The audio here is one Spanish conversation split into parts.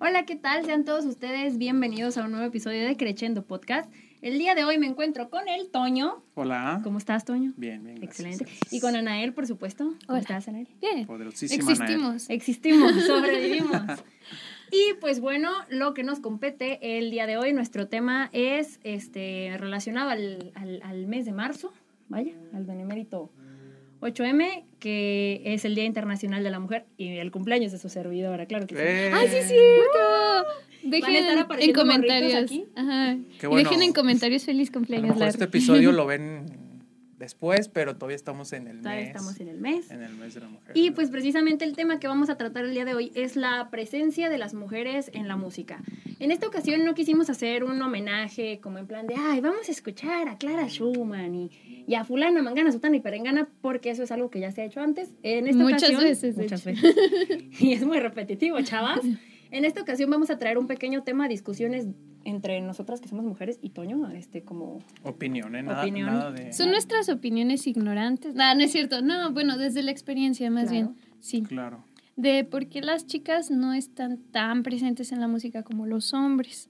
Hola, ¿qué tal? Sean todos ustedes bienvenidos a un nuevo episodio de Crechendo Podcast. El día de hoy me encuentro con el Toño. Hola. ¿Cómo estás, Toño? Bien, bien. gracias. Excelente. Y con Anael, por supuesto. ¿Cómo Hola. estás, Anael? Bien. Poderosísima Existimos. Existimos, sobrevivimos. Y pues bueno, lo que nos compete el día de hoy, nuestro tema es este relacionado al, al- al mes de marzo, vaya, al benemérito 8M, que es el Día Internacional de la Mujer y el cumpleaños de su servidora, claro que sí. Eh, ¡Ay, sí es cierto! Van a Dejen en comentarios. aquí. Ajá. Qué Y bueno. dejen en comentarios feliz A lo cumpleaños, mejor Lar. este episodio lo ven después, pero todavía estamos en el Todavía mes. estamos en el mes. en el mes de la mujer. Y pues precisamente el tema que vamos a tratar el día de hoy es la presencia de las mujeres en la música. En esta ocasión no quisimos hacer un homenaje como en plan de, ay, vamos a escuchar a Clara Schumann y, y a fulana, mangana, sutana y perengana, porque eso es algo que ya se ha hecho antes. En esta Muchas ocasión, veces, Muchas veces. y es muy repetitivo, chavas. En esta ocasión vamos a traer un pequeño tema discusiones entre nosotras que somos mujeres y Toño, este como... Opinión, ¿eh? Nada, Opinión. nada de... Son nuestras opiniones ignorantes. No, no es cierto. No, bueno, desde la experiencia más Claro. bien. Sí. Claro. De por qué las chicas no están tan presentes en la música como los hombres.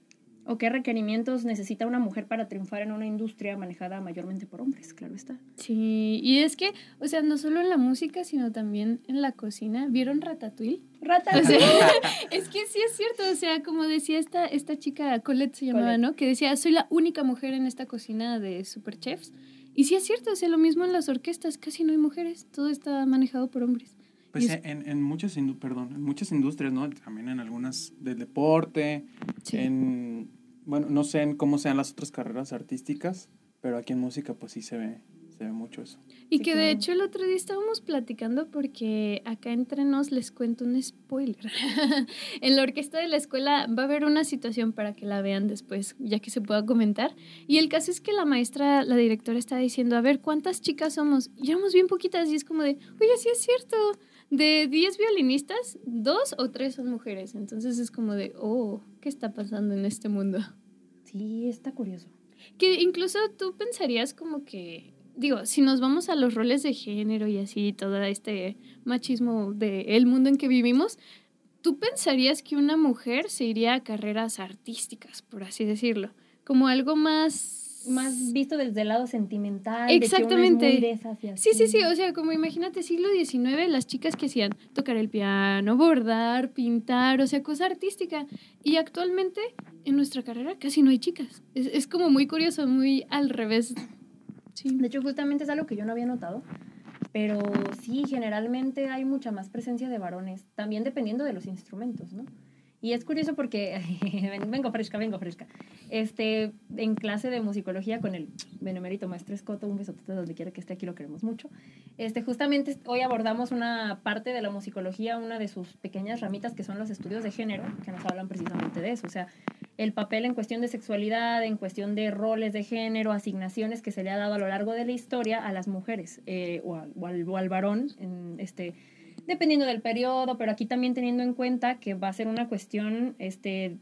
¿O qué requerimientos necesita una mujer para triunfar en una industria manejada mayormente por hombres? Claro está. Sí, y es que, o sea, no solo en la música, sino también en la cocina. ¿Vieron Ratatouille? Rata. O sea, es que sí es cierto, o sea, como decía esta, esta chica, Colette se llamaba, Colette. ¿no? Que decía, soy la única mujer en esta cocina de superchefs. Y sí es cierto, o sea, lo mismo en las orquestas, casi no hay mujeres, todo está manejado por hombres. Pues es- en, en muchas perdón, en muchas industrias, ¿no? También en algunas del deporte, Sí. en bueno, no sé en cómo sean las otras carreras artísticas, pero aquí en música pues sí se ve, se ve mucho eso. Y Sí, que de hecho el otro día estábamos platicando porque acá entre nos les cuento un spoiler. en la orquesta de la escuela va a haber una situación para que la vean después, ya que se pueda comentar. Y el caso es que la maestra, la directora está diciendo, a ver, ¿cuántas chicas somos? Y éramos bien poquitas y es como de, oye, sí es cierto. De 10 violinistas, dos o tres son mujeres. Entonces es como de, oh, ¿qué está pasando en este mundo? Sí, está curioso. Que incluso tú pensarías como que, digo, si nos vamos a los roles de género y así, todo este machismo del mundo en que vivimos, tú pensarías que una mujer se iría a carreras artísticas, por así decirlo, como algo más... Más visto desde el lado sentimental. de que uno es Exactamente. muy de esas Sí, sí, sí, o sea, como imagínate siglo XIX, las chicas que hacían tocar el piano, bordar, pintar, o sea, cosa artística. Y actualmente en nuestra carrera casi no hay chicas. Es, es como muy curioso, muy al revés. Sí. De hecho, justamente es algo que yo no había notado. Pero sí, generalmente hay mucha más presencia de varones, también dependiendo de los instrumentos, ¿no? Y es curioso porque, ven- vengo fresca, vengo fresca, este, en clase de musicología con el benemérito maestro Escoto, un besotote donde quiera que esté, aquí lo queremos mucho, este, justamente hoy abordamos una parte de la musicología, una de sus pequeñas ramitas que son los estudios de género, que nos hablan precisamente de eso, o sea, el papel en cuestión de sexualidad, en cuestión de roles de género, asignaciones que se le ha dado a lo largo de la historia a las mujeres eh, o, al, o al- o al varón, en este, dependiendo del periodo, pero aquí también teniendo en cuenta que va a ser una cuestión este,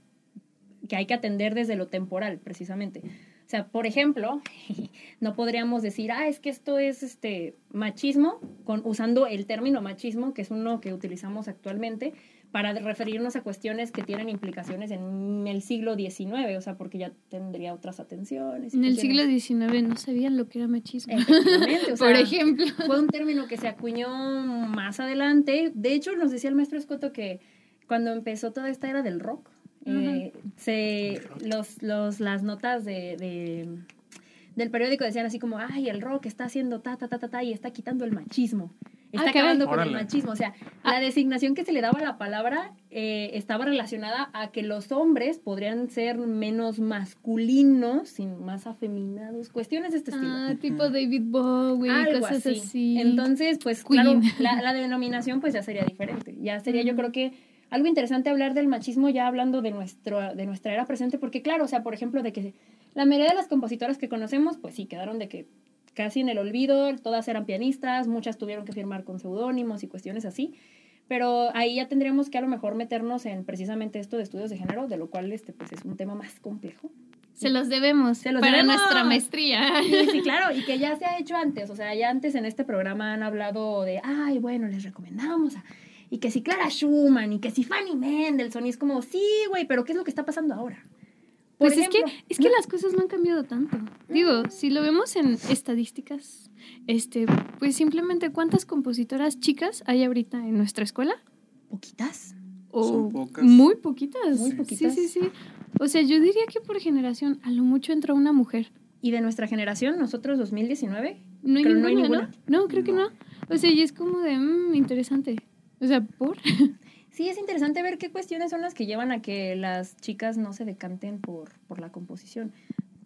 que hay que atender desde lo temporal, precisamente. O sea, por ejemplo, no podríamos decir, ah, es que esto es este machismo, con, usando el término machismo, que es uno que utilizamos actualmente, para referirnos a cuestiones que tienen implicaciones en el siglo XIX, o sea, porque ya tendría otras atenciones. En el siglo XIX no sabían lo que era machismo. Efectivamente, o Por sea, ejemplo. fue un término que se acuñó más adelante. De hecho, nos decía el maestro Escoto que cuando empezó toda esta era del rock, eh, se, los, los, las notas de, de- del periódico decían así como, ay, el rock está haciendo ta, ta, ta, ta, ta, y está quitando el machismo. Está Ah, acabando con el machismo. O sea, la designación que se le daba a la palabra eh, estaba relacionada a que los hombres podrían ser menos masculinos, sin más afeminados, cuestiones de este estilo. Ah, tipo David Bowie, Algo cosas así. así. Entonces, pues Queen. claro, la, la denominación pues ya sería diferente. Ya sería yo creo que algo interesante hablar del machismo ya hablando de, nuestro, de nuestra era presente, porque claro, o sea, por ejemplo, de que la mayoría de las compositoras que conocemos, pues sí, quedaron de que casi en el olvido, todas eran pianistas, muchas tuvieron que firmar con seudónimos y cuestiones así. Pero ahí ya tendríamos que a lo mejor meternos en precisamente esto de estudios de género, de lo cual este pues es un tema más complejo. Se los debemos Se los para debemos. nuestra maestría. Sí, sí, claro, y que ya se ha hecho antes, o sea, ya antes en este programa han hablado de, ay, bueno, les recomendamos a y que si Clara Schumann, y que si Fanny Mendelssohn, y es como, sí, güey, pero ¿qué es lo que está pasando ahora? Por Pues es que, es que las cosas no han cambiado tanto. Digo, si lo vemos en estadísticas, este, pues simplemente cuántas compositoras chicas hay ahorita en nuestra escuela. poquitas. O Son pocas. Muy poquitas. Muy Sí, poquitas. Sí, sí, O sea, yo diría que por generación, a lo mucho entra una mujer. Y de nuestra generación, nosotros 2019, No hay, Creo ninguna, no ninguna. No, creo que no. O sea, y es como de, mm, interesante. O sea, ¿por? Sí, es interesante ver qué cuestiones son las que llevan a que las chicas no se decanten por, por la composición.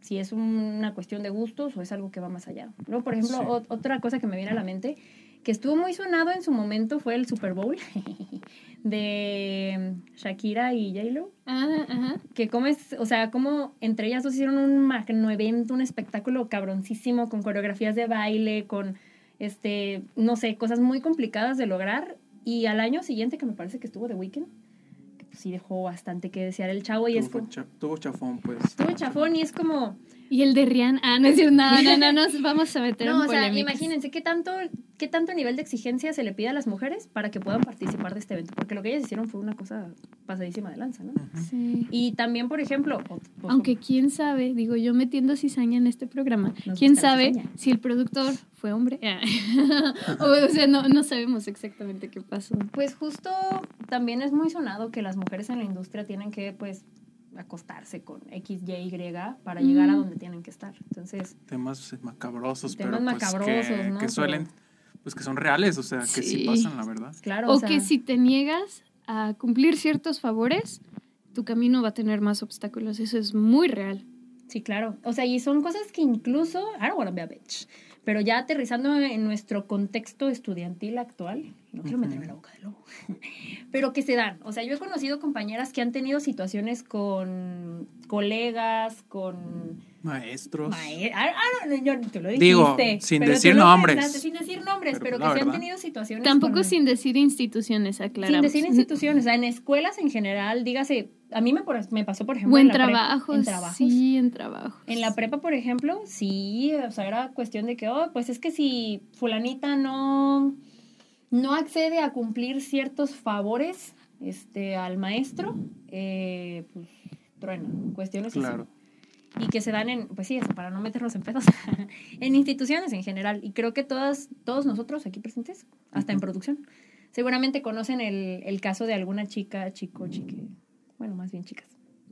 Si es una cuestión de gustos o es algo que va más allá. Luego, por ejemplo, Sí. ot- otra cosa que me viene a la mente, que estuvo muy sonado en su momento fue el Super Bowl de Shakira y J-Lo. Ah, ajá. Que cómo es, o sea, como entre ellas dos hicieron un magno evento, un espectáculo cabroncísimo con coreografías de baile, con, este, no sé, cosas muy complicadas de lograr. Y al año siguiente, que me parece que estuvo The Weeknd, que pues sí dejó bastante que desear el chavo y es Tuvo, como, cha- tuvo chafón, pues. estuvo chafón y es como, Y el de Rian, ah, no es cierto, no, no, no, nos vamos a meter no, en o sea, polémicas. imagínense qué tanto, qué tanto nivel de exigencia se le pide a las mujeres para que puedan participar de este evento, porque lo que ellas hicieron fue una cosa pasadísima de lanza, ¿no? Sí. Y también, por ejemplo, o- Aunque quién sabe, digo yo metiendo cizaña en este programa, Nos quién sabe cizaña. si el productor fue hombre. o sea, no, no sabemos exactamente qué pasó. Pues justo también es muy sonado que las mujeres en la industria tienen que, pues, acostarse con X, Y, Y para llegar a Mm. donde tienen que estar. Entonces, Temas macabrosos, Temas pero pues macabrosos, que, ¿no? que suelen, pues que son reales, o sea, que sí, Sí. pasan, la verdad. claro. O, sea, que si te niegas a cumplir ciertos favores, tu camino va a tener más obstáculos. Eso es muy real. Sí, claro. O sea, y son cosas que incluso, I don't wanna be a bitch, pero ya aterrizando en nuestro contexto estudiantil actual, no quiero meterme la boca de lobo, pero que se dan. O sea, yo he conocido compañeras que han tenido situaciones con colegas, con Maestros. Mae- ah, ah, no, yo- tú lo dijiste. Digo, sin pero decir nombres. pensaste, Sin decir nombres, Pero pero, pues que se han tenido situaciones. Tampoco con- sin decir instituciones, aclaramos. sin decir instituciones, o sea, en escuelas en general, dígase, a mí me, por- me pasó, por ejemplo, O en en la prepa- trabajos. en trabajos. Sí, en trabajos. En la prepa, por ejemplo, sí, o sea, era cuestión de que, oh, pues es que si fulanita no, no accede a cumplir ciertos favores este, al maestro, eh, pues truena, cuestiones así. Y que se dan en, pues sí, eso, para no meternos en pedos, en instituciones en general. Y creo que todas, todos nosotros aquí presentes, hasta en producción, seguramente conocen el, el caso de alguna chica, chico, chique, bueno, más bien chicas.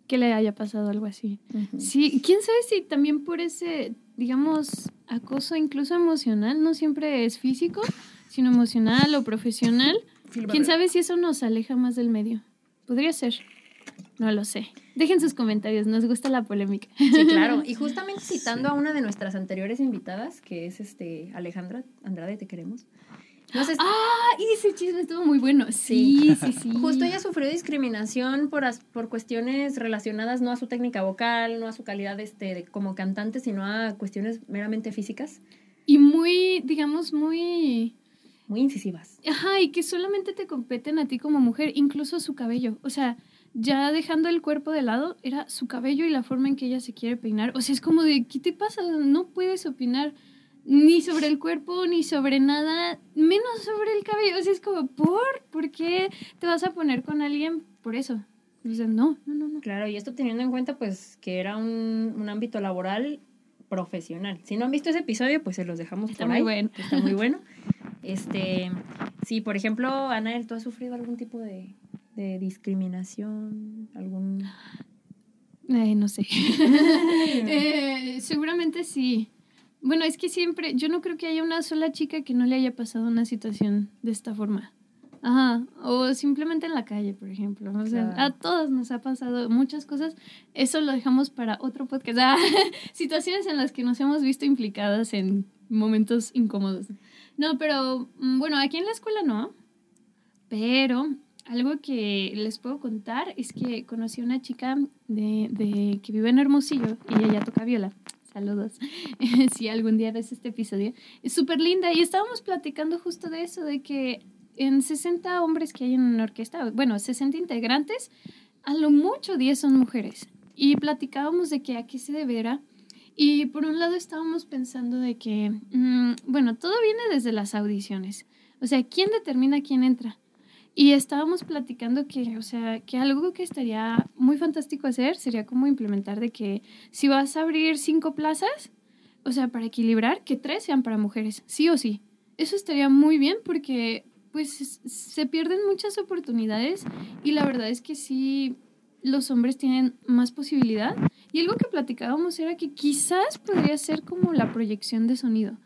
Que le haya pasado algo así. Ujú. Sí, quién sabe si también por ese, digamos, acoso incluso emocional, no siempre es físico, sino emocional o profesional. Quién sabe si eso nos aleja más del medio. Podría ser. No lo sé. Dejen sus comentarios, nos gusta la polémica. Sí, claro. Y justamente citando a una de nuestras anteriores invitadas, que es este Alejandra Andrade, te queremos. No sé, Ah, y ese chisme estuvo muy bueno. Sí, sí, sí. Justo ella sufrió discriminación por, as- por cuestiones relacionadas no a su técnica vocal, no a su calidad este, de- como cantante, sino a cuestiones meramente físicas, Y muy, digamos, muy... muy incisivas. Ajá, y que solamente te competen a ti como mujer, incluso su cabello. O sea, ya dejando el cuerpo de lado, era su cabello y la forma en que ella se quiere peinar. O sea, es como de, ¿qué te pasa? No puedes opinar ni sobre el cuerpo, ni sobre nada, menos sobre el cabello. O sea, es como, ¿por? ¿Por qué te vas a poner con alguien por eso? O sea, no, no, no, no. Claro, y esto teniendo en cuenta pues que era un, un ámbito laboral profesional. Si no han visto ese episodio, pues se los dejamos Está por muy ahí. bueno. Está muy bueno. Este, sí, por ejemplo, Anael, ¿tú has sufrido algún tipo de, de discriminación? ¿Algún...? Eh, no sé. Eh, seguramente sí. Bueno, es que siempre, yo no creo que haya una sola chica que no le haya pasado una situación de esta forma. Ajá, o simplemente en la calle, por ejemplo. O sea, Claro. a todos nos ha pasado muchas cosas. Eso lo dejamos para otro podcast. Ah, situaciones en las que nos hemos visto implicadas en momentos incómodos. No, pero mm, bueno, aquí en la escuela no. Pero algo que les puedo contar es que conocí a una chica de, de- que vive en Hermosillo y ella toca viola. Saludos. si algún día ves este episodio. Es súper linda y estábamos platicando justo de eso, de que en 60 hombres que hay en una orquesta, bueno, 60 integrantes, a lo mucho 10 son mujeres. Y platicábamos de que a qué se deberá. Y por un lado estábamos pensando de que, mm, bueno, todo viene desde las audiciones. O sea, ¿quién determina quién entra? Y estábamos platicando que, o sea, que algo que estaría muy fantástico hacer sería como implementar de que si vas a abrir cinco plazas, o sea, para equilibrar, que tres sean para mujeres, sí o sí. Eso estaría muy bien porque pues se pierden muchas oportunidades y la verdad es que sí, los hombres tienen más posibilidad. Y algo que platicábamos era que quizás podría ser como la proyección de sonido.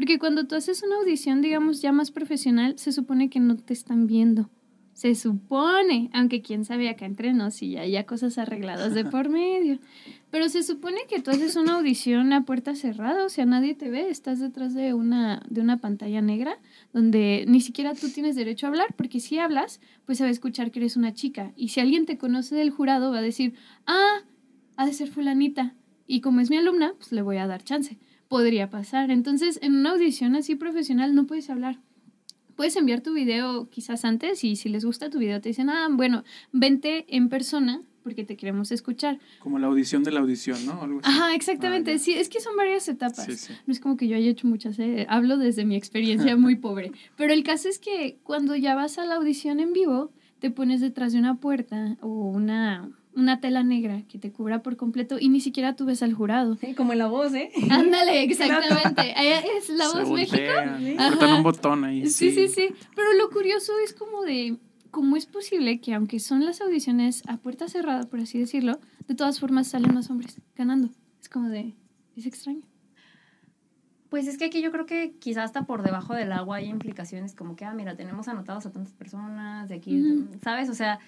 Porque cuando tú haces una audición, digamos, ya más profesional, se supone que no te están viendo. Se supone, aunque quién sabe acá entre nos si ya haya cosas arregladas de por medio. Pero se supone que tú haces una audición a puerta cerrada, o sea, nadie te ve, estás detrás de una, de una pantalla negra donde ni siquiera tú tienes derecho a hablar, porque si hablas, pues se va a escuchar que eres una chica. Y si alguien te conoce del jurado, va a decir, ah, ha de ser fulanita. Y como es mi alumna, pues le voy a dar chance. Podría pasar. Entonces, en una audición así profesional no puedes hablar puedes enviar tu video quizás antes y si les gusta tu video te dicen, ah, bueno, vente en persona porque te queremos escuchar. Como la audición de la audición, ¿no? Ajá, exactamente. Ah, sí, es que son varias etapas. No es como que yo haya hecho muchas, ¿eh? hablo desde mi experiencia muy pobre. Pero el caso es que cuando ya vas a la audición en vivo, te pones detrás de una puerta o una una tela negra que te cubra por completo y ni siquiera tú ves al jurado. Sí, como en la voz, ¿eh? Ándale, exactamente. es la voz México. un botón ahí. Sí. sí, sí, Pero lo curioso es como de cómo es posible que aunque son las audiciones a puerta cerrada, por así decirlo, de todas formas salen más hombres ganando. Es como de, es extraño. Pues es que aquí yo creo que quizás hasta por debajo del agua hay implicaciones como que, ah, mira, tenemos anotados a tantas personas de aquí, ¿sabes? O sea,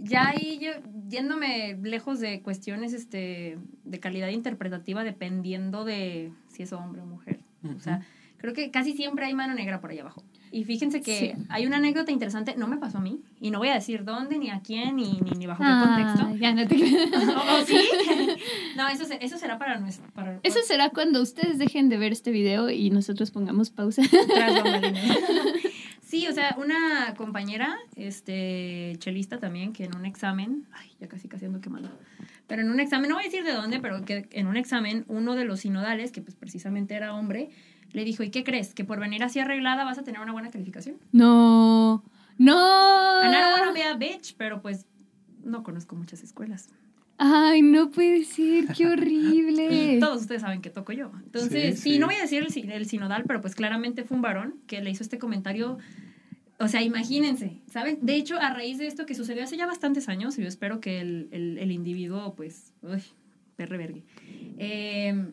ya ahí yo, yéndome lejos de cuestiones este, de calidad interpretativa, dependiendo de si es hombre o mujer. O sea, creo que casi siempre hay mano negra por ahí abajo. Y fíjense que hay una anécdota interesante, no me pasó a mí, y no voy a decir dónde, ni a quién, ni, ni, bajo qué contexto. Ya no te... ¿O, sí? No, eso, eso será para nuestro... Para, eso será cuando ustedes dejen de ver este video y nosotros pongamos pausa. Sí, o sea, una compañera, este, chelista también, que en un examen, ay, ya casi casi ando quemando, pero en un examen, no voy a decir de dónde, pero que en un examen, uno de los sinodales, que pues precisamente era hombre, le dijo, ¿y qué crees? ¿Que por venir así arreglada vas a tener una buena calificación? No, no. A me bitch, pero pues no conozco muchas escuelas. Ay, no puede ser, qué horrible. Y todos ustedes saben que toco yo. Entonces, sí, no voy a decir el, el, sinodal, pero pues claramente fue un varón que le hizo este comentario. O sea, imagínense, ¿saben? De hecho, a raíz de esto que sucedió hace ya bastantes años, y yo espero que el, el, el individuo, pues, uy, perre vergue. Eh,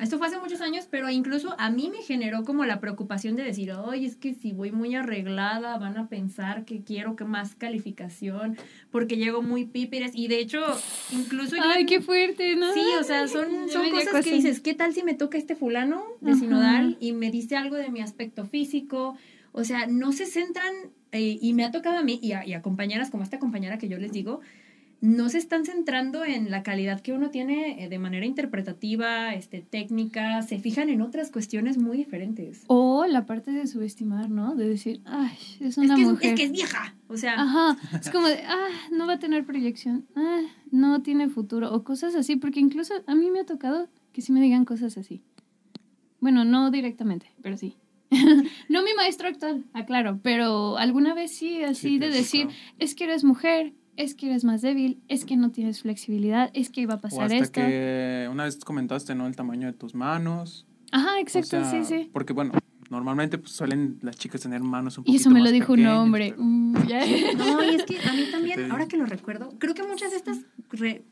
esto fue hace muchos años, pero incluso a mí me generó como la preocupación de decir, oye, es que si voy muy arreglada van a pensar que quiero que más calificación porque llego muy píperes y de hecho incluso... Ay, qué fuerte, ¿no? Sí, o sea, son, son cosas que dices, ¿qué tal si me toca este fulano de sinodal y me dice algo de mi aspecto físico? O sea, no se centran, eh, y me ha tocado a mí y a, y a compañeras como esta compañera que yo les digo, no se están centrando en la calidad que uno tiene eh, de manera interpretativa, este, técnica, se fijan en otras cuestiones muy diferentes. O la parte de subestimar, ¿no? De decir, ay, es una mujer. Es, que es vieja, o sea. Ajá, es como de, ah, no va a tener proyección, ah, no tiene futuro, o cosas así, porque incluso a mí me ha tocado que sí me digan cosas así. Bueno, no directamente, pero sí. no mi maestro actual, aclaro, pero alguna vez sí, así de decir, es que eres mujer, es que eres más débil, es que no tienes flexibilidad, es que iba a pasar o hasta que una vez comentaste, ¿no? El tamaño de tus manos. Ajá, exacto, sí, sí. Porque, bueno, normalmente pues, suelen las chicas tener manos un poquito Y eso me lo dijo un hombre. Mm, no, y es que a mí también, ahora que lo recuerdo, creo que muchas de estas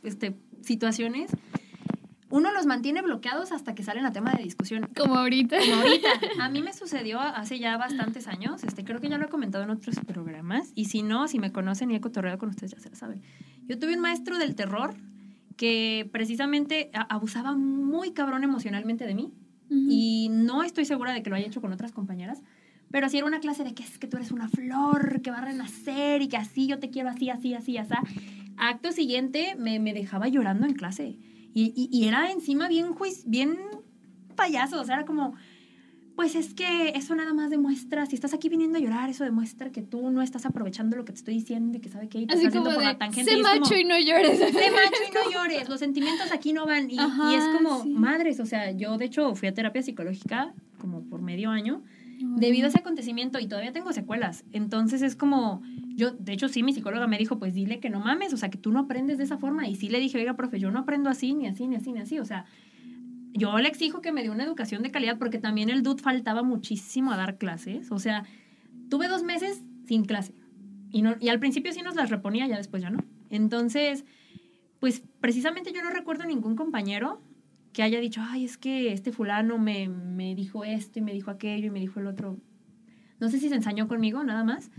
este, situaciones uno los mantiene bloqueados hasta que salen a tema de discusión. Como ahorita. Como ahorita. A mí me sucedió hace ya bastantes años, este, creo que ya lo he comentado en otros programas, y si no, si me conocen y he cotorreado con ustedes, ya se lo saben. Yo tuve un maestro del terror que precisamente abusaba muy cabrón emocionalmente de mí, y no estoy segura de que lo haya hecho con otras compañeras, pero si era una clase de que es que tú eres una flor que va a renacer y que así yo te quiero así, así, así, así. Acto siguiente me, me dejaba llorando en clase. Y, y, era encima bien, juiz, bien payaso, o sea, era como, pues es que eso nada más demuestra, si estás aquí viniendo a llorar, eso demuestra que tú no estás aprovechando lo que te estoy diciendo y que sabe que te estás haciendo por la tangente. Sé macho y no llores. Sé macho y no llores, los sentimientos aquí no van. Y, y es como, madres, o sea, yo de hecho fui a terapia psicológica como por medio año debido a ese acontecimiento y todavía tengo secuelas. Entonces es como, Yo, de hecho, sí, mi psicóloga me dijo, pues dile que no mames, o sea, que tú no aprendes de esa forma. Y sí le dije, oiga, profe, yo no aprendo así, ni así, ni así, ni así. O sea, yo le exijo que me dé una educación de calidad porque también el dude faltaba muchísimo a dar clases. O sea, tuve dos meses sin clase. Y, no, y al principio sí nos las reponía, ya después ya no. Entonces, pues precisamente yo no recuerdo ningún compañero que haya dicho, ay, es que este fulano me, me dijo esto y me dijo aquello y me dijo el otro. No sé si se ensañó conmigo, nada más.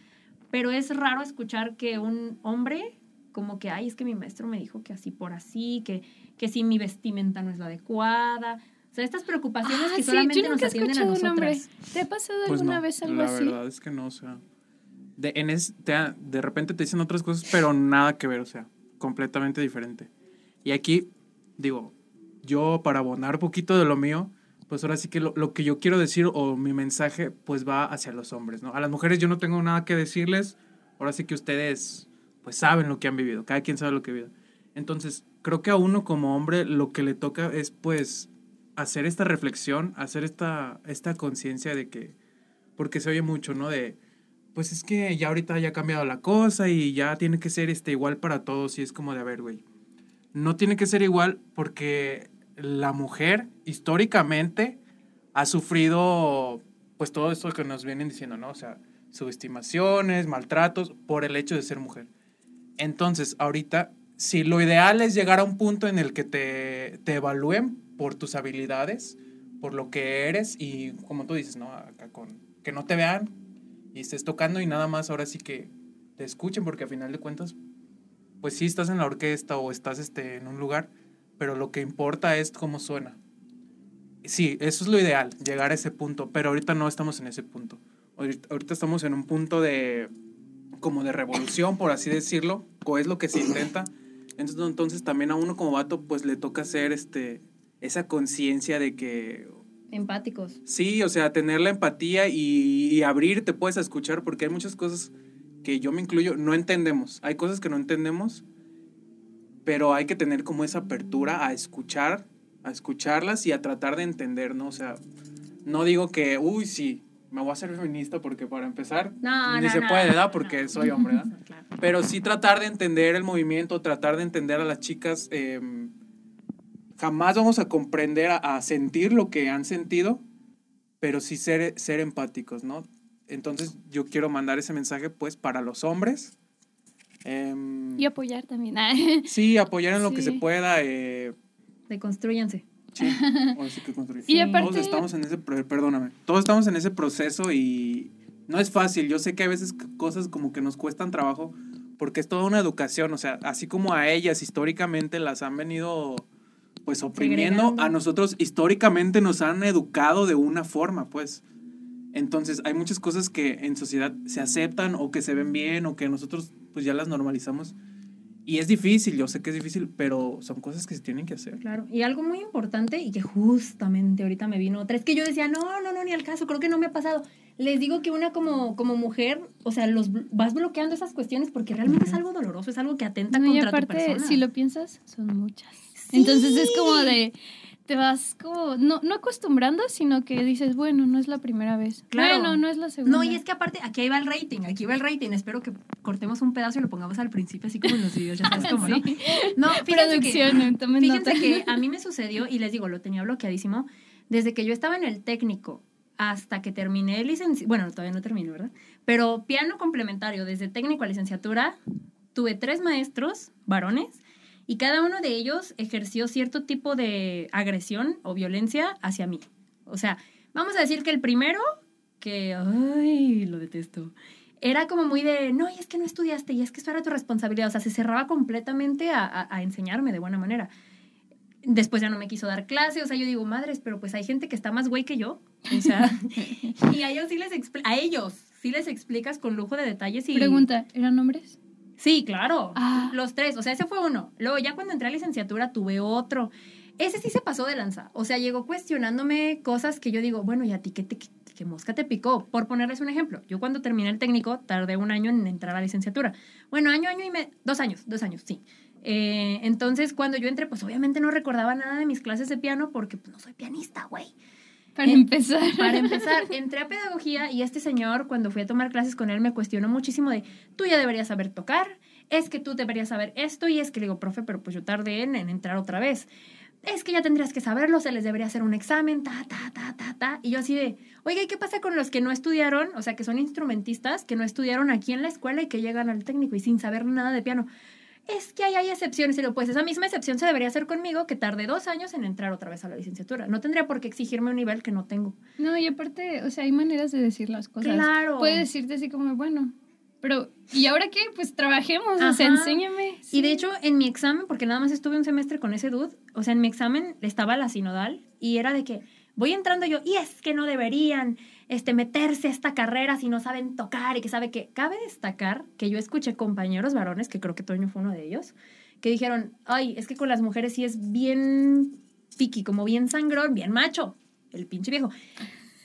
Pero es raro escuchar que un hombre como que, ay, es que mi maestro me dijo que así por así, que, que si mi vestimenta no es la adecuada. O sea, estas preocupaciones Ah, que sí, solamente yo nos atienden a un nosotras. ¿Te ha pasado Pues alguna no, vez algo la así? verdad es que no, o sea. De, en es, te, de repente te dicen otras cosas, pero nada que ver, o sea, completamente diferente. Y aquí, digo, yo para abonar poquito de lo mío, pues ahora sí que lo, lo que yo quiero decir o mi mensaje, pues va hacia los hombres, ¿no? A las mujeres yo no tengo nada que decirles, ahora sí que ustedes, pues saben lo que han vivido, cada quien sabe lo que ha vivido. Entonces, creo que a uno como hombre lo que le toca es, pues, hacer esta reflexión, hacer esta, esta conciencia de que, porque se oye mucho, ¿no? De, pues es que ya ahorita ya ha cambiado la cosa y ya tiene que ser este, igual para todos y es como de, a ver, güey, no tiene que ser igual porque la mujer históricamente ha sufrido pues todo esto que nos vienen diciendo, ¿no? O sea, subestimaciones, maltratos por el hecho de ser mujer. Entonces, ahorita, si lo ideal es llegar a un punto en el que te, te evalúen por tus habilidades, por lo que eres y como tú dices, ¿no? Acá con, que no te vean y estés tocando y nada más ahora sí que te escuchen porque a final de cuentas, pues sí estás en la orquesta o estás este, en un lugar, pero lo que importa es cómo suena. Sí, eso es lo ideal, llegar a ese punto, pero ahorita no estamos en ese punto. Ahorita, estamos en un punto de como de revolución, por así decirlo, o es lo que se intenta. Entonces, entonces también a uno como vato pues le toca hacer este esa conciencia de que Empáticos. Sí, o sea, tener la empatía y, y abrirte, puedes a escuchar, porque hay muchas cosas que yo me incluyo, no entendemos. Hay cosas que no entendemos, pero hay que tener como esa apertura a escuchar, a escucharlas y a tratar de entender, ¿no? O sea, no digo que, uy, sí, me voy a hacer feminista porque para empezar, No, ni no, se no, puede, ¿verdad? Porque soy hombre, ¿verdad? Claro. Pero sí tratar de entender el movimiento, tratar de entender a las chicas. eh, jamás vamos a comprender, a, a sentir lo que han sentido, pero sí ser, ser empáticos, ¿no? Entonces yo quiero mandar ese mensaje pues para los hombres. Em, Y apoyar también. Ah, sí, apoyar en lo que se pueda. eh, Deconstruyanse. sí, ahora sí que construir. Y aparte, Todos estamos en ese, pro- perdóname, todos estamos en ese proceso y no es fácil. Yo sé que a veces cosas como que nos cuestan trabajo porque es toda una educación, o sea, así como a ellas históricamente las han venido pues oprimiendo, Segregando. a nosotros históricamente nos han educado de una forma, pues. Entonces, hay muchas cosas que en sociedad se aceptan o que se ven bien o que nosotros pues ya las normalizamos. Y es difícil, yo sé que es difícil, pero son cosas que se tienen que hacer. Claro. Y algo muy importante y que justamente ahorita me vino otra, es que yo decía, no, no, no, ni al caso, creo que no me ha pasado. Les digo que una como, como mujer, o sea, los vas bloqueando esas cuestiones porque realmente es algo doloroso, es algo que atenta no, y contra tu aparte, persona. si lo piensas, son muchas. Sí. Entonces es como de, te vas como, no, no acostumbrando, sino que dices, bueno, no es la primera vez. Claro. Bueno, no es la segunda. No, y es que aparte, aquí ahí va el rating, aquí va el rating. Espero que cortemos un pedazo y lo pongamos al principio, así como en los videos, ya sabes cómo, ¿no? Sí. No, fíjense que, Producción, tomen fíjense que a mí me sucedió, y les digo, lo tenía bloqueadísimo, desde que yo estaba en el técnico hasta que terminé licenciatura, bueno, todavía no terminé, ¿verdad? Pero piano complementario, desde técnico a licenciatura, tuve tres maestros varones y cada uno de ellos ejerció cierto tipo de agresión o violencia hacia mí. O sea, vamos a decir que el primero, que, ay, lo detesto, era como muy de, no, y es que no estudiaste, y es que esto era tu responsabilidad. O sea, se cerraba completamente a, a- a enseñarme de buena manera. Después ya no me quiso dar clase, o sea, yo digo, madres, pero pues hay gente que está más güey que yo. O sea, y a ellos sí les a ellos sí les explicas con lujo de detalles y... Pregunta, ¿eran hombres? Sí, claro. Ah. Los tres. O sea, ese fue uno. Luego, ya cuando entré a licenciatura, tuve otro. Ese sí se pasó de lanza. O sea, llegó cuestionándome cosas que yo digo, bueno, ¿y a ti qué, te, qué, qué mosca te picó? Por ponerles un ejemplo. Yo cuando terminé el técnico, tardé un año en entrar a la licenciatura. Bueno, año, año y medio. Dos años, dos años, sí. Eh, entonces, cuando yo entré, pues obviamente no recordaba nada de mis clases de piano porque pues, no soy pianista, güey. Para empezar. Para empezar, entré a pedagogía y este señor, cuando fui a tomar clases con él, me cuestionó muchísimo de, tú ya deberías saber tocar, es que tú deberías saber esto, y es que le digo, profe, pero pues yo tardé en, en entrar otra vez. Es que ya tendrías que saberlo, se les debería hacer un examen, ta, ta, ta, ta, ta. Y yo así de, oiga, ¿y qué pasa con los que no estudiaron, o sea, que son instrumentistas, que no estudiaron aquí en la escuela y que llegan al técnico y sin saber nada de piano? Es que ahí hay excepciones. Y digo, pues esa misma excepción se debería hacer conmigo, que tardé dos años en entrar otra vez a la licenciatura. No tendría por qué exigirme un nivel que no tengo. No, y aparte, o sea, hay maneras de decir las cosas. Claro. Puede decirte así como, bueno, pero ¿y ahora qué? Pues trabajemos, o sea, enséñame. Y de hecho, en mi examen, porque nada más estuve un semestre con ese dude, o sea, en mi examen estaba la sinodal y era de que voy entrando yo, y es que no deberían este, meterse a esta carrera si no saben tocar y que sabe que cabe destacar que yo escuché compañeros varones, que creo que Toño fue uno de ellos, que dijeron, ay, es que con las mujeres sí es bien piqui, como bien sangrón, bien macho, el pinche viejo.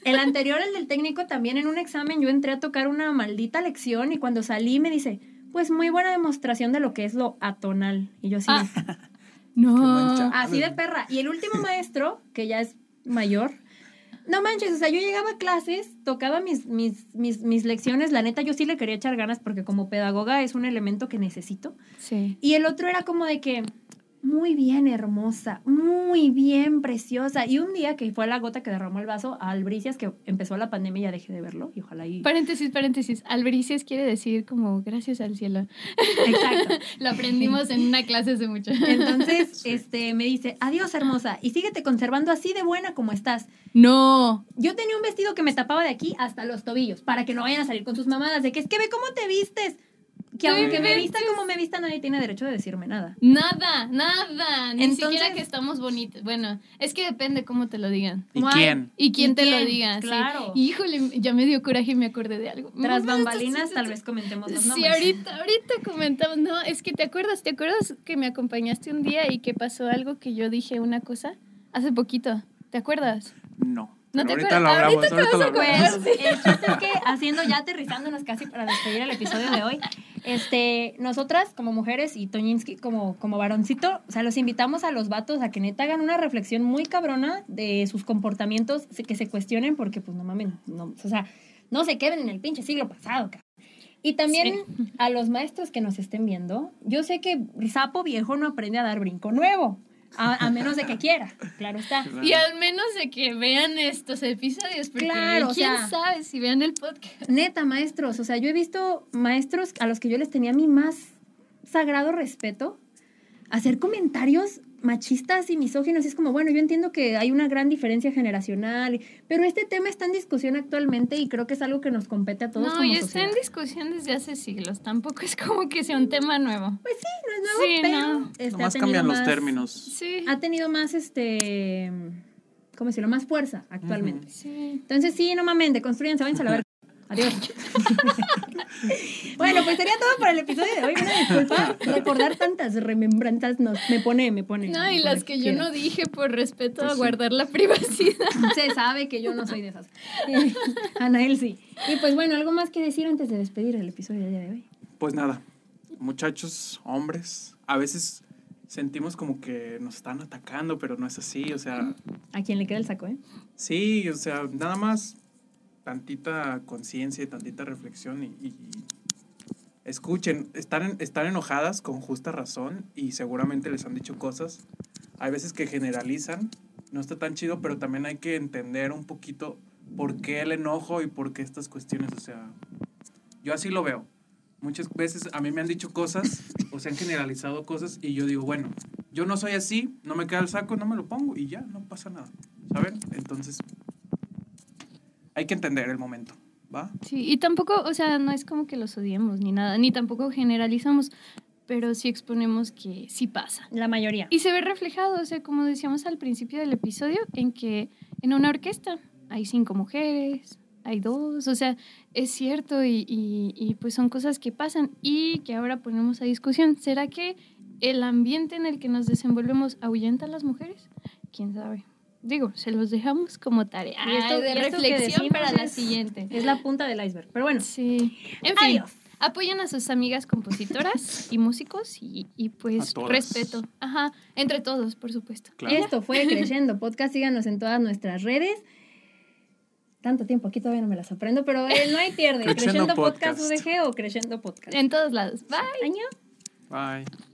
El anterior, el del técnico, también en un examen yo entré a tocar una maldita lección y cuando salí me dice, pues muy buena demostración de lo que es lo atonal. Y yo así, Ah. No. Así de perra. Y el último maestro, que ya es mayor, no manches, o sea, yo llegaba a clases, tocaba mis, mis, mis, mis lecciones, la neta yo sí le quería echar ganas porque como pedagoga es un elemento que necesito. Sí. Y el otro era como de que, muy bien hermosa, muy bien preciosa. Y un día que fue la gota que derramó el vaso a Albricias, que empezó la pandemia y ya dejé de verlo, y ojalá y... Paréntesis, paréntesis. Albricias quiere decir como gracias al cielo. Exacto. Lo aprendimos en una clase hace mucho. Entonces, este, me dice, adiós hermosa, y síguete conservando así de buena como estás. No. Yo tenía un vestido que me tapaba de aquí hasta los tobillos, para que no vayan a salir con sus mamadas de que es que ve cómo te vistes. Que aunque me vista como me vista, nadie tiene derecho de decirme nada. Nada, nada. Ni Entonces- siquiera que estamos bonitos. Bueno, es que depende cómo te lo digan. ¿Y Guay. quién? Y quién ¿Y te lo diga. sí. Claro. Híjole, ya me dio coraje y me acordé de algo. Tras Mamá, bambalinas, esto- tal vez comentemos los Sí, nombres. ahorita, ahorita comentamos. No, es que te acuerdas, ¿te acuerdas que me acompañaste un día y que pasó algo que yo dije una cosa hace poquito? ¿Te acuerdas? No. No te ahorita lo acuerdas. hablamos. Ahorita te Ahorita lo vas a hablamos. Pues el chiste es que haciendo ya aterrizándonos casi para despedir el episodio de hoy, este, nosotras como mujeres y Toñinsky como, como varoncito, o sea, los invitamos a los vatos a que neta hagan una reflexión muy cabrona de sus comportamientos, que se cuestionen porque pues no mamen, no, o sea, no se queden en el pinche siglo pasado, cabrón. Y también a los maestros que nos estén viendo, yo sé que sapo viejo no aprende a dar brinco nuevo, a, a menos de que quiera, claro está. Y al menos de que vean estos episodios, porque Claro, o quién sea- sabe si vean el podcast. Neta, maestros. O sea, yo he visto maestros a los que yo les tenía mi más sagrado respeto hacer comentarios machistas y misóginos. Y es como, bueno, yo entiendo que hay una gran diferencia generacional, pero este tema está en discusión actualmente y creo que es algo que nos compete a todos No, como y está en discusión desde hace siglos. Tampoco es como que sea un tema nuevo. Pues sí, no es nuevo, Sí, pero no. este, ha Nomás tenido cambian los más- términos. Sí. Ha tenido más, este, ¿cómo decirlo? Más fuerza actualmente. Sí. Entonces, sí, no mamen, deconstruyanse, váyanse a la verga. Adiós. bueno, pues sería todo por el episodio de hoy. Una disculpa. Recordar tantas remembranzas nos, me pone, me pone. No, me y pone las que yo no dije por respeto Pues a sí. guardar la privacidad. Se sabe que yo no soy de esas. Eh, Anael sí. Y pues bueno, algo más que decir antes de despedir el episodio del día de hoy. Pues nada, muchachos, hombres, a veces sentimos como que nos están atacando, pero no es así, o sea, A quien le queda el saco, ¿eh? sí, o sea, nada más tantita conciencia y tantita reflexión y, y escuchen, están, están enojadas con justa razón y seguramente les han dicho cosas. Hay veces que generalizan, no está tan chido, pero también hay que entender un poquito por qué el enojo y por qué estas cuestiones, o sea, yo así lo veo. Muchas veces a mí me han dicho cosas o se han generalizado cosas y yo digo, bueno, yo no soy así, no me queda el saco, no me lo pongo y ya, no pasa nada. ¿Saben? Entonces, hay que entender el momento, ¿va? Sí, y tampoco, o sea, no es como que los odiemos ni nada, ni tampoco generalizamos, pero sí exponemos que sí pasa. La mayoría. Y se ve reflejado, o sea, como decíamos al principio del episodio, en que en una orquesta hay cinco mujeres, hay dos, o sea, es cierto y, y- y, pues son cosas que pasan y que ahora ponemos a discusión. ¿Será que el ambiente en el que nos desenvolvemos ahuyenta a las mujeres? ¿Quién sabe? Digo, se los dejamos como tarea Y esto- de y esto que reflexión para la es- siguiente. Es la punta del iceberg. Pero bueno, Sí. En fin, adiós. apoyan a sus amigas compositoras y músicos y, y pues respeto. Ajá, entre todos, por supuesto. Claro. Esto fue Creyendo Podcast. Síganos en todas nuestras redes. tanto tiempo aquí todavía no me las aprendo, pero eh, no hay pierde. Crescendo Creciendo Podcast Podcast. UDG o Creciendo Podcast. En todos lados. Bye. Año. Bye.